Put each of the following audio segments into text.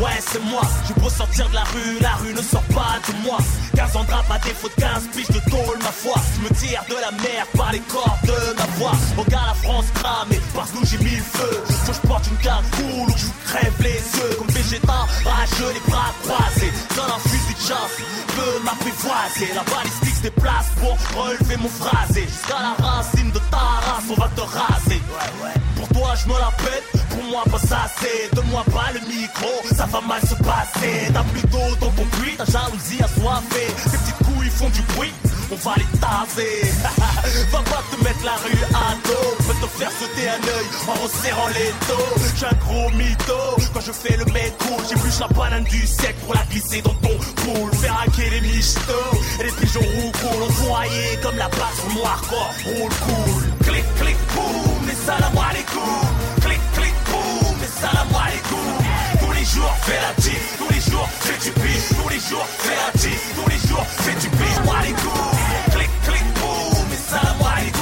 Ouais, c'est moi, je peux sortir de la rue, la rue ne sort pas de moi. 15 ans de à défaut de 15 piges de tôle, ma foi. Je me tire de la mer par les cordes de ma voix. Regarde la France cramée, parce que j'ai mis le feu. je porte une carte cool ou que je crève les yeux. Comme végétal, rageux, les bras croisés. Dans un fusil de chasse, peux m'apprivoiser. La balistique se déplace pour relever mon phrasé. Jusqu'à la racine de ta race, on va te raser. Ouais, ouais je me la pète Pour moi pas ça c'est Donne-moi pas le micro Ça va mal se passer T'as plutôt d'eau dans ton puits Ta jalousie assoiffée Ces petites couilles font du bruit on va les taser Va pas te mettre la rue à dos Peut te faire sauter un œil en resserrant les dos J'ai un gros mytho Quand je fais le métro plus la banane du siècle pour la glisser dans ton poule Faire hacker les michetots et les pigeons roucoulent On comme la base noire, quoi, roule cool Clic clic cool salam alaikum. Clic, clic, boum, et salam alaikum. Tous les jours, fais la tif. Tous les jours, fais du pif. Tous les jours, fais la tif. Tous les jours, fais du pif. Alaikum. Clic, clic, boum, et salam alaikum.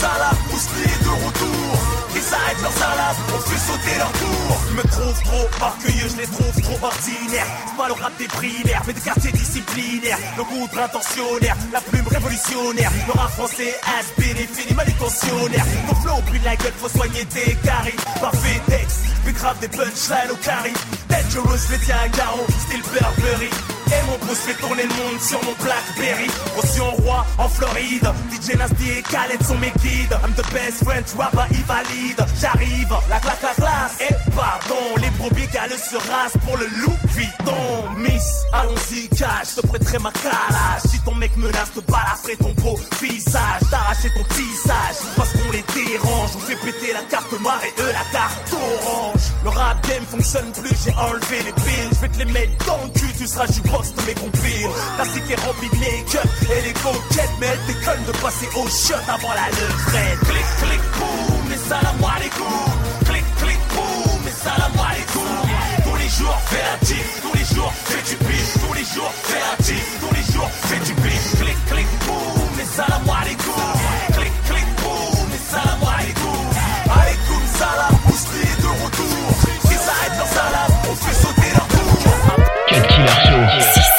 ça salam, pousse-les de retour. Ils arrêtent leur salade, on fait sauter leur tour. Je me trouve trop parfait je les trouve trop ordinaires. mal pas le rap des primaires, mais des quartiers disciplinaires. Le contre intentionnaire, la plume révolutionnaire. Le rap français est Fini mal intentionnaire. flow Puis la gueule, faut soigner tes caries. Parfait texte, mais grave des punchlines au carry. Dangerous, les tiens un still style Burberry. Et mon pouce fait tourner le monde sur mon Blackberry. Aussi en roi, en Floride. DJ Nasty et Khaled sont mes guides. I'm the best friend rapper, bah, il valide. J'arrive, la classe, la classe. Et pardon, les brebis galeux se rasent pour le loup ton Miss, allons-y, cash, te prêterai ma calage. Si ton mec menace, te balafrer ton profit. fonctionne plus, j'ai enlevé les piles. Je vais te les mettre dans le cul, tu seras du poste de mes compiles. La est remplie de make-up et les coquettes, mais elle déconne de passer au shot avant la levrette. Clic, clic, boum, mais ça la moi les coups. Clic, clic, boum, mais ça la moi les coups. Tous les jours, fais la tif, tous les jours, fais du pif. Tous les jours, fais la tif, tous les jours, fais du pif. Clic, clic, boum, mais ça la moi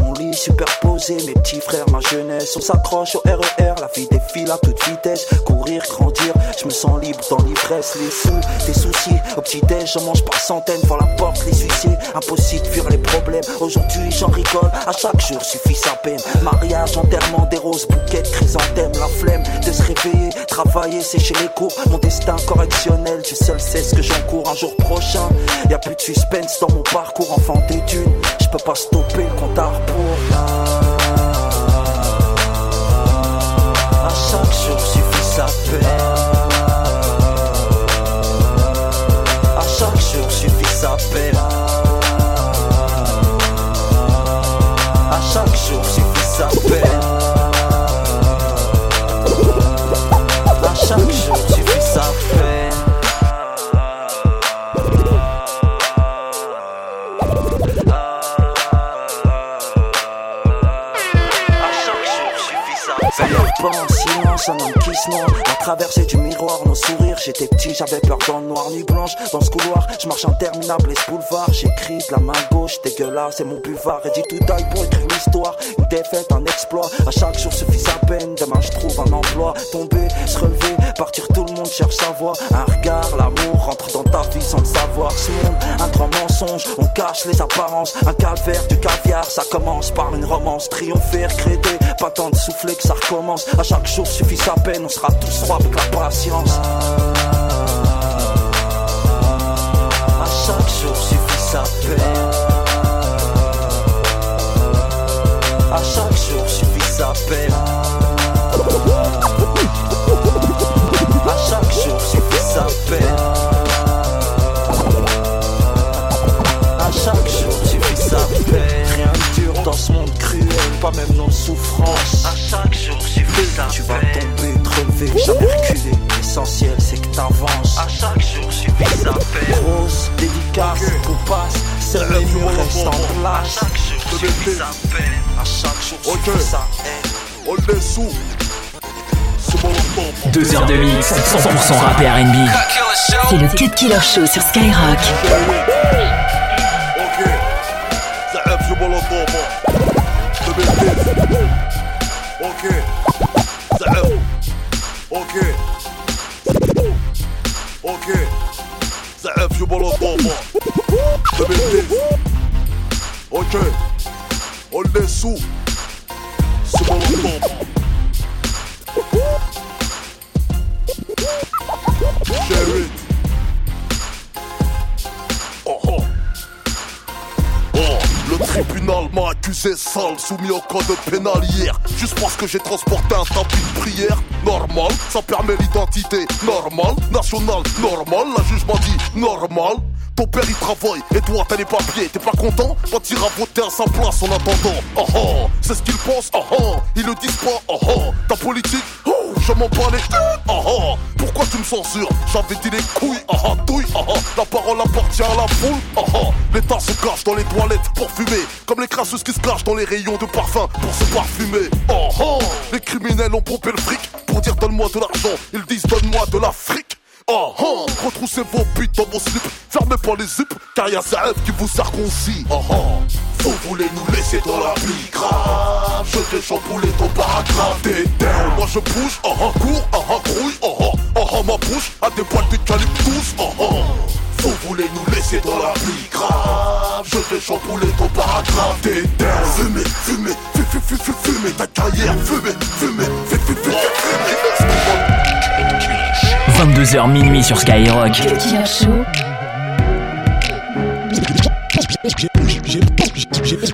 mon lit superposé, mes petits frères, ma jeunesse. On s'accroche au RER, e la vie défile à toute vitesse. Courir, grandir, je me sens libre dans l'ivresse. Les fous, des soucis, au petit-déj, j'en mange par centaines. Voir la porte, les huissiers, impossible de fuir les problèmes. Aujourd'hui, j'en rigole, à chaque jour suffit sa peine. Mariage, enterrement, des roses, bouquets, chrysanthèmes. La flemme de se réveiller, travailler, sécher les cours. Mon destin correctionnel, je seul sais ce que j'encours un jour prochain. Y a plus de suspense dans mon parcours, enfant des dunes. Je peux pas stopper trop tard pour ah, à chaque jour suffit sa peine Avec peur dans noir nuit blanche. Dans ce couloir, je marche interminable et ce boulevard. J'écris la main gauche, dégueulasse, c'est mon buvard. Et dit tout taille pour écrire l'histoire. Une défaite, un exploit. À chaque jour suffit sa peine. Demain, je trouve un emploi. Tomber, se relever, partir, tout le monde cherche sa voix. Un regard, l'amour rentre dans ta vie sans le savoir. Ce monde, un grand mensonge, on cache les apparences. Un calvaire, du caviar, ça commence par une romance. Triompher, créder, pas tant de souffler que ça recommence. À chaque jour suffit sa peine, on sera tous trois avec la patience. jour sa paix. À chaque jour suffit sa paix. À chaque jour suffit sa paix. À chaque jour suffit sa paix. Rien de dur dans ce monde cruel, pas même nos souffrances. souffrance. À chaque jour suffit sa paix. Tu vas tomber, relever, jamais reculer l'essentiel c'est que t'avances. À chaque jour sa Grosse passe, c'est le en place. À chaque jour suffit sa chaque jour le sous. Deux heures de mix, 100% rap R&B. C'est le Cut Killer Show sur Skyrock. Ok, اوكي زعف شو بلطوفة اوكي قول لي السوق m'a accusé sale, soumis au code pénal hier. Juste parce que j'ai transporté un tapis de prière, normal, ça permet l'identité, normal, national normal, la juge m'a dit, normal. Ton père il travaille et toi t'as les papiers, t'es pas content On tira voter à sa place en attendant. Oh oh, c'est ce qu'il pense, oh oh, ils le disent pas, oh oh, ta politique, oh je m'en bats les ah Pourquoi tu me censures J'avais dit les couilles, ah douille, ah La parole appartient à la foule, ah ah. L'État se cache dans les toilettes pour fumer, comme les crasseuses qui se cachent dans les rayons de parfum pour se parfumer, Oh Les criminels ont pompé le fric pour dire donne-moi de l'argent, ils disent donne-moi de la fric. Oh, Retroussez vos buts dans vos slips, fermez pas les zips, car y'a Zaev qui vous circoncis. Oh, oh. Vous voulez nous laisser dans la pluie grave je te chambouler ton paragraphe Moi je bouge, en ah, ah, cours, en ah, un grouille, en ma bouche à des poils de tous, Vous voulez nous laisser dans la vie grave Je vais chambouler ton paragraphe T'es fumer, fumer, fumez, fumez, fumez, ta carrière fumer, fumez, fumer, fumez, fumez 22h minuit sur Skyrock. chaud.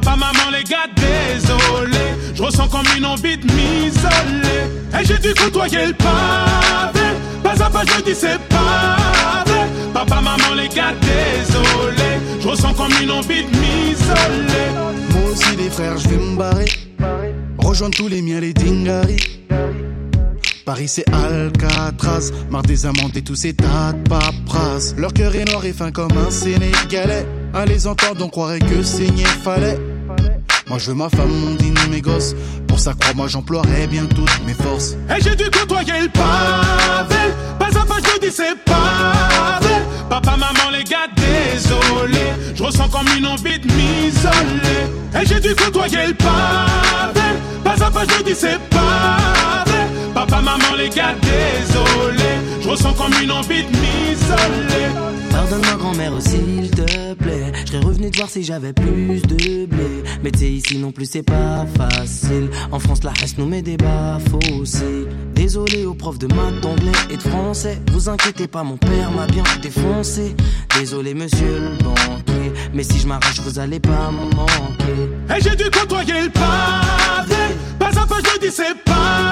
Papa, maman, les gars, désolé. Je ressens comme une envie de m'isoler. Et j'ai dû côtoyer le pavé. Pas à pas, je dis c'est pas Papa, maman, les gars, désolé. Je ressens comme une envie de m'isoler. Moi aussi, les frères, je vais me barrer. Rejoindre tous les miens, les dingaris. Paris c'est Alcatraz, Mar des et tous ces tas de paperasses. Leur cœur est noir et fin comme un Sénégalais. À les entendre, on croirait que saigner fallait. Moi je veux ma femme, mon dîner, mes gosses. Pour ça, crois-moi, j'emploierai bien toutes mes forces. Et j'ai dû côtoyer le pavé. Pas à pas, je dis c'est pavé. Papa, maman, les gars, désolé. Je ressens comme une envie de m'isoler. Et j'ai dû côtoyer le pavé. Pas à pas, je dis c'est pas maman, les gars, désolé. Je ressens comme une envie de m'isoler. pardonne ma grand-mère s'il te plaît Je revenu te voir si j'avais plus de blé Mais t'es ici non plus c'est pas facile En France la reste nous met des bas Désolé aux profs de maths, d'anglais et de français Vous inquiétez pas mon père m'a bien défoncé Désolé monsieur le banquier Mais si je m'arrache vous allez pas me manquer Et eh, j'ai dû côtoyer le pavé Pas un pas je dis c'est pas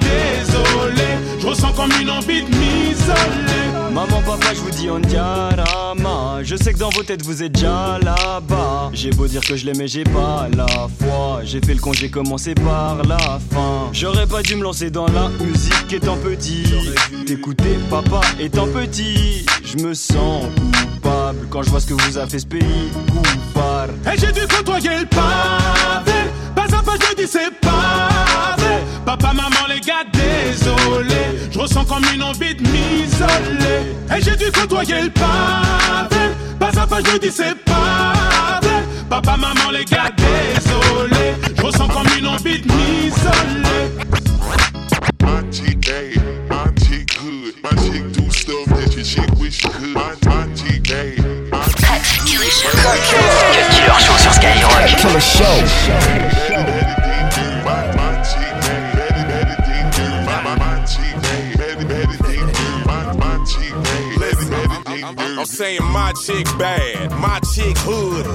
envie de m'isoler. Maman, papa, je vous dis on diarama. Je sais que dans vos têtes vous êtes déjà là-bas. J'ai beau dire que je l'aimais, j'ai pas la foi. J'ai fait le congé commencé par la fin. J'aurais pas dû me lancer dans la musique étant petit. T'écouter papa étant petit. Je me sens coupable quand je vois ce que vous a fait ce pays. Coupable. Et j'ai dû côtoyer le pavé. Pas à pas, je dis c'est pas Papa, maman, les gars, désolé. Sont comme une envie de m'isoler. Et j'ai dû côtoyer le pavé. Pas à pas, je me dis c'est pas Papa, maman, les gars, désolé. food.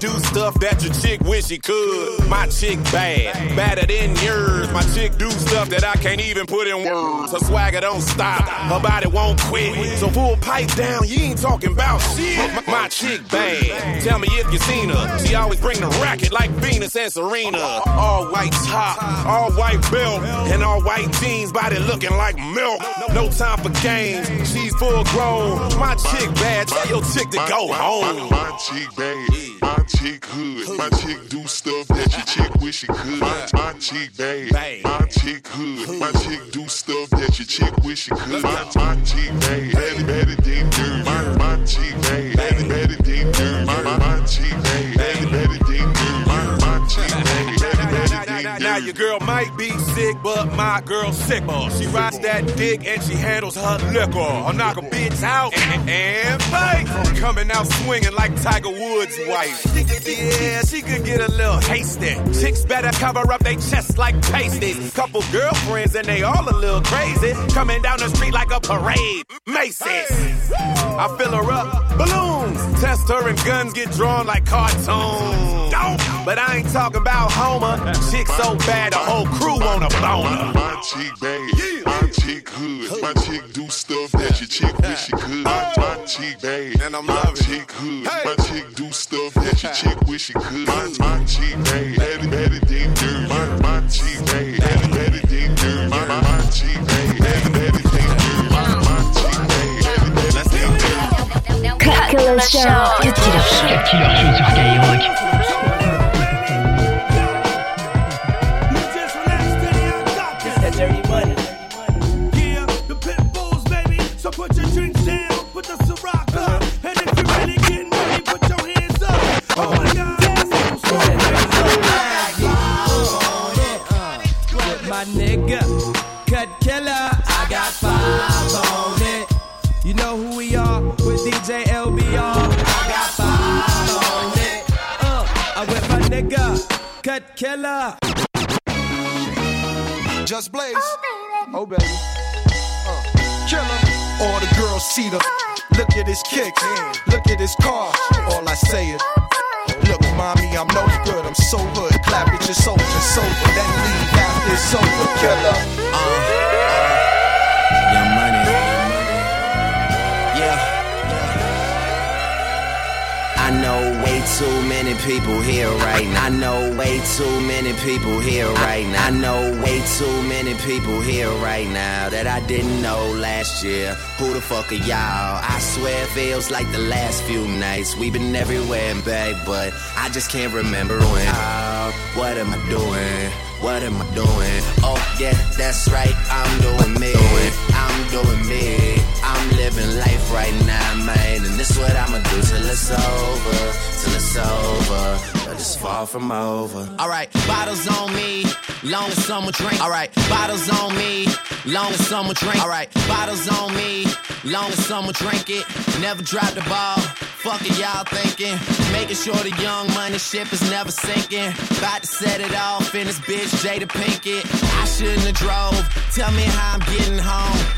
Do stuff that your chick wish she could. My chick bad, badder than yours. My chick do stuff that I can't even put in words. Her swagger don't stop, her body won't quit. So pull pipe down, you ain't talking about shit. My chick bad, tell me if you seen her. She always bring the racket like Venus and Serena. All white top, all white belt, and all white jeans. Body looking like milk. No time for games. She's full grown. My chick bad, tell your chick to go home. My chick bad chick hood. My chick do stuff that your chick wish she could. My, my chick bad. My chick hood. My chick do stuff that your chick wish she could. My, my chick bad. bad bad bad. ding. My, my chick bad. bad bad bad. ding. My, my chick bad. bad bad bad. ding. My, my chick bad now, your girl might be sick, but my girl sick. Uh, she rides that dick and she handles her liquor. I'll knock a bitch out and, and fight. Coming out swinging like Tiger Woods' wife. Yeah, she could get a little hasty. Chicks better cover up their chests like pasties. Couple girlfriends and they all a little crazy. Coming down the street like a parade. Macy's. I fill her up. Balloons. Test her and guns get drawn like cartoons. Don't but I ain't talking about Homer. Chick so bad, the whole crew want a boner. My chick bad, my chick hood. My chick do stuff that your chick wish she could. My chick bad, and I'm my chick hood. My chick do stuff that your chick wish she could. My chick bad, baddie, baddie, ding, dirt. My chick bad, baddie, baddie, ding, dirt. My chick bad, baddie, baddie, ding, dirt. My chick bad, baddie, baddie, ding, dirt. Cut killer show. Cut killer show. Cut killer show sur Skyrock. at his kicks, look at his car. All I say is, look, mommy, I'm no good. I'm so hood. Clap at your soldier, sober. Then leave after it's over, killer. know way too many people here right now. I know way too many people here right now. I know way too many people here right now that I didn't know last year. Who the fuck are y'all? I swear it feels like the last few nights. We've been everywhere and back, but I just can't remember when. Oh, what am I doing? What am I doing? Oh, yeah, that's right, I'm doing me doing me, I'm living life right now, man. And this what I'ma do till it's over, till it's over. I just fall from over. Alright, bottles on me, long as summer drink. Alright, bottles on me, long as summer drink. Alright, bottles on me, long as summer drink it. Never drop the ball. Fuck it, y'all thinking. Making sure the young money ship is never sinking. About to set it off in this bitch, Jada Pinkett. I shouldn't have drove. Tell me how I'm getting home.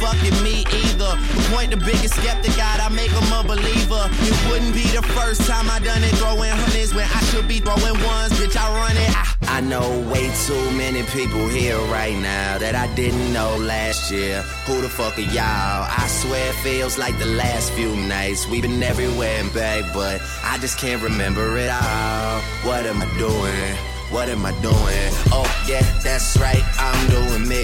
fucking me either. point the biggest skeptic out, I make him a believer. It wouldn't be the first time I done it, throwing hundreds when I should be throwing ones, bitch, I run it. I, I know way too many people here right now that I didn't know last year. Who the fuck are y'all? I swear it feels like the last few nights. We've been everywhere and back, but I just can't remember it all. What am I doing? What am I doing? Oh, yeah, that's right. I'm doing me.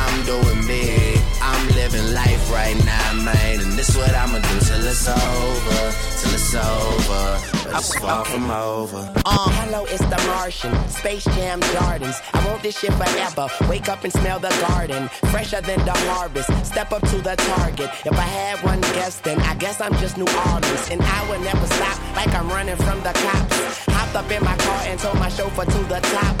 I'm doing me. I'm living life right now, man. And this what I'ma do till it's over, till it's over. It's far okay. from over. Uh, hello, it's the Martian, Space Jam Jordans. I want this shit forever. Wake up and smell the garden, fresher than the harvest. Step up to the target. If I had one guess, then I guess I'm just New Orleans, and I would never stop like I'm running from the cops. Hopped up in my car and told my chauffeur to the top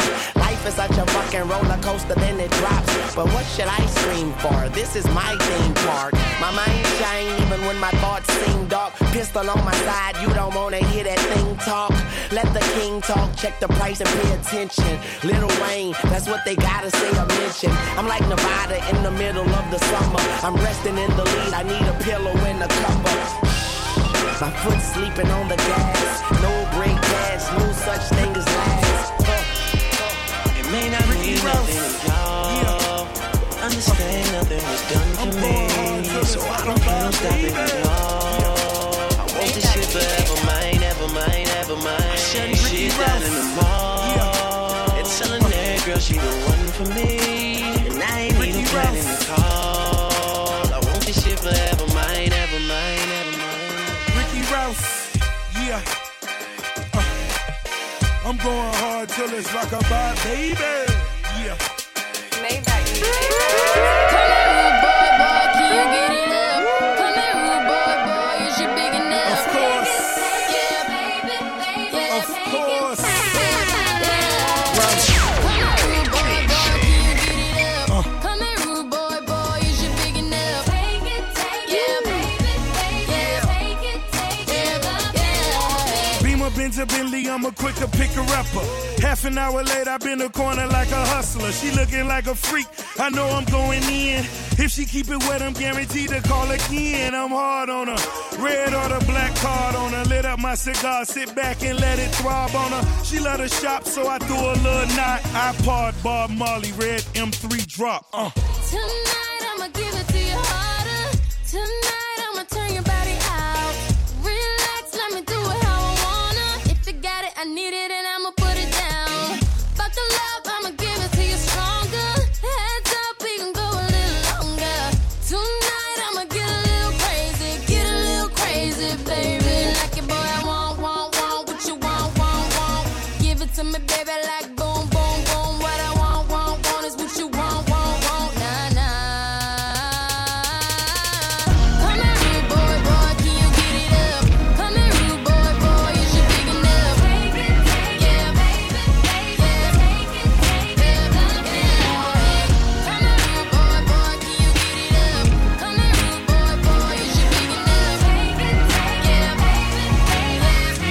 life is such a fucking roller coaster, then it drops. But what should I scream for? This is my theme park. My mind shine even when my thoughts seem dark. Pistol on my side, you don't wanna hear that thing talk. Let the king talk, check the price and pay attention. Lil Wayne, that's what they gotta say or mention. I'm like Nevada in the middle of the summer. I'm resting in the lead, I need a pillow and a cover. My foot sleeping on the gas. No brake gas. no such thing as last. May not mean nothing, y'all. Yeah. Understand nothing was done to me, so I don't plan on stopping at all. I want this shit forever, mine, ever mine, ever mine. shit down in the mall, and telling that girl she the one for me, and I ain't even planning to call. I want this shit forever, mine, ever mine, ever mine. Ricky Ralph, yeah. Uh, I'm going. So it's us rock a bad baby. Yeah. quick to pick her up. Half an hour late, I've been the corner like a hustler. She looking like a freak. I know I'm going in. If she keep it wet, I'm guaranteed to call again. I'm hard on her. Red or the black card on her. Lit up my cigar, sit back and let it throb on her. She let her shop, so I threw a little knot. iPod, Bob Marley, red M3 drop. Uh. Tonight.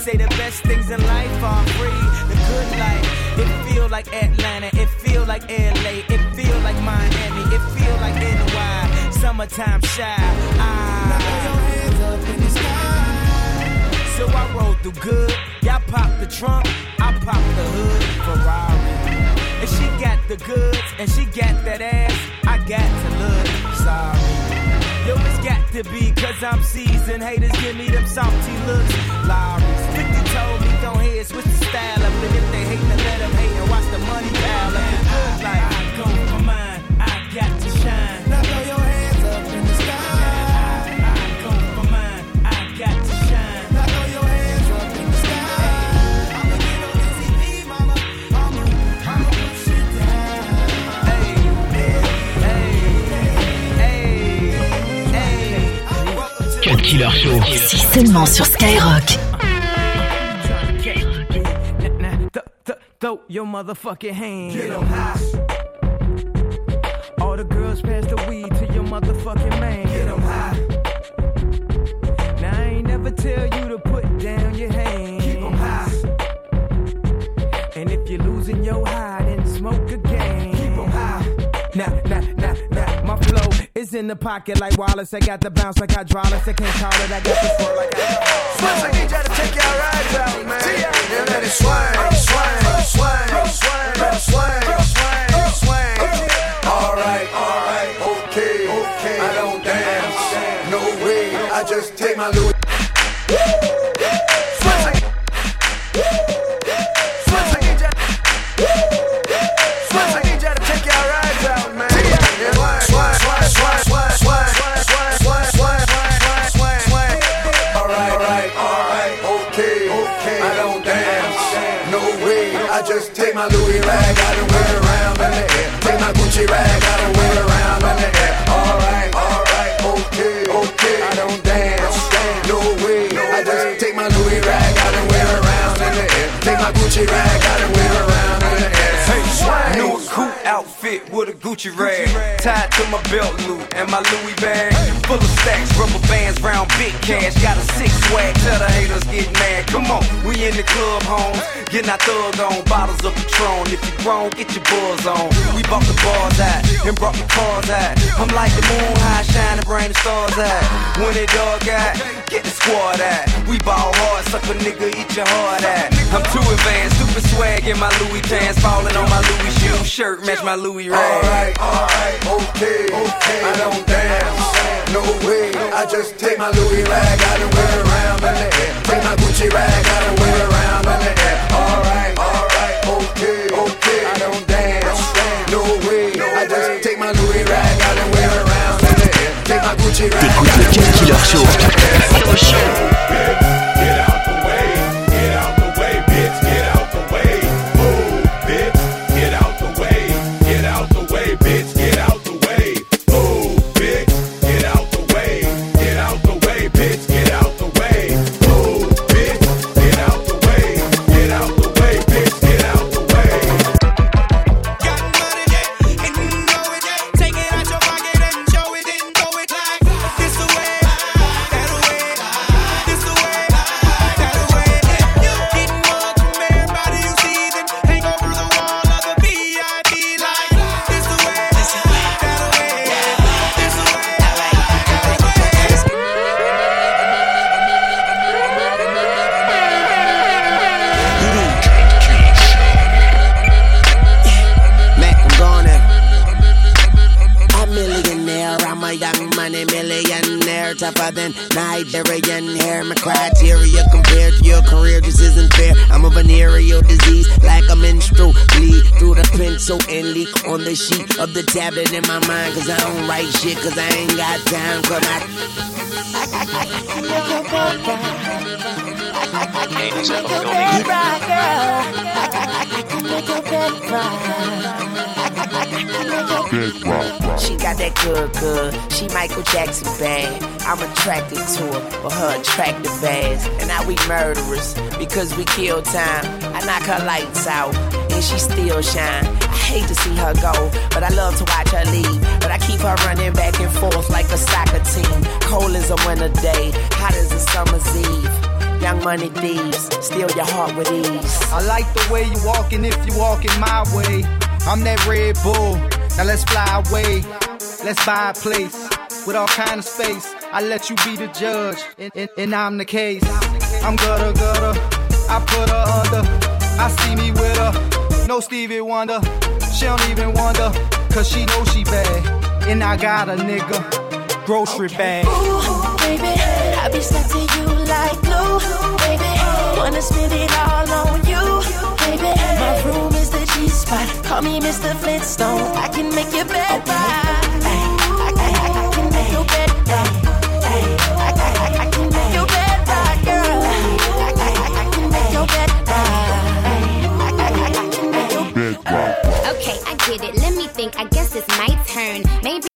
say the best things in life are free. The good life. It feel like Atlanta. It feel like LA. It feel like Miami. It feel like NY. Summertime shy. Ah. your hands up in the sky. So I roll through good. Y'all pop the trunk. I pop the hood. Ferrari. And she got the goods, and she got that ass. I got to look sorry. Yo, it's got to be, cause I'm seasoned. Haters give me them salty looks. Larry. is, the style Killer Show. seulement sur Skyrock. throw your motherfucking hands. Get em high. All the girls pass the weed to your motherfucking man. Get em high. Now I ain't never tell you to put down your hands. Keep em high. And if you're losing your high, then smoke again. It's in the pocket like Wallace. I got the bounce like hydraulics. I can't call it. I got the swirl like I Slips, I need y'all to take your eyes out, man. And let it swing, oh, swing, oh, swing, oh, swing, swing, swing, swing. Alright, alright, okay, okay. I don't dance, no way. I just take my Louis. Gucci red, tied to my belt loop and my Louis bag. Full of stacks, rubber bands, round big cash. Got a six swag, tell the haters get mad. Come on, we in the club, homes. Getting our thug on, bottles of Patron. If you grown, get your buzz on. We bought the bars out and brought the cars out. I'm like the moon high, shining, brain the stars out. When it dog out, get the squad at. We ball hard, sucker nigga, eat your heart at. I'm too advanced, super swag in my Louis pants, falling on my Louis shoe shirt, match my Louis rag. Alright, alright, okay, okay, I don't dance. No way, I just take my Louis rag, I don't wear around in the air. Take my Gucci rag, I don't wear around in the air. Alright, alright. T'écoutes le qui Killer Show. tablet in my mind, cause I don't write shit, cause I ain't got time for my. Ladies, I'm She got that good, good. She Michael Jackson bad. I'm attracted to her, but her attractive ass. And now we murderers because we kill time. I knock her lights out, and she still shine hate to see her go, but I love to watch her leave. But I keep her running back and forth like a soccer team. Cold as a winter day, hot as a summer's eve. Young money thieves, steal your heart with ease. I like the way you walking if you walking my way. I'm that Red Bull, now let's fly away. Let's buy a place with all kind of space. I let you be the judge, and, and, and I'm the case. I'm gutter gutter, I put her under. I see me with her, no Stevie Wonder. She don't even wonder, cause she knows she bad. And I got a nigga grocery okay. bag. Ooh, baby, I be stuck to you like glue, baby. Wanna spend it all on you, baby. My room is the G spot. Call me Mr. Flintstone. I can make your bed right. right, let me think. I guess it's my turn. Maybe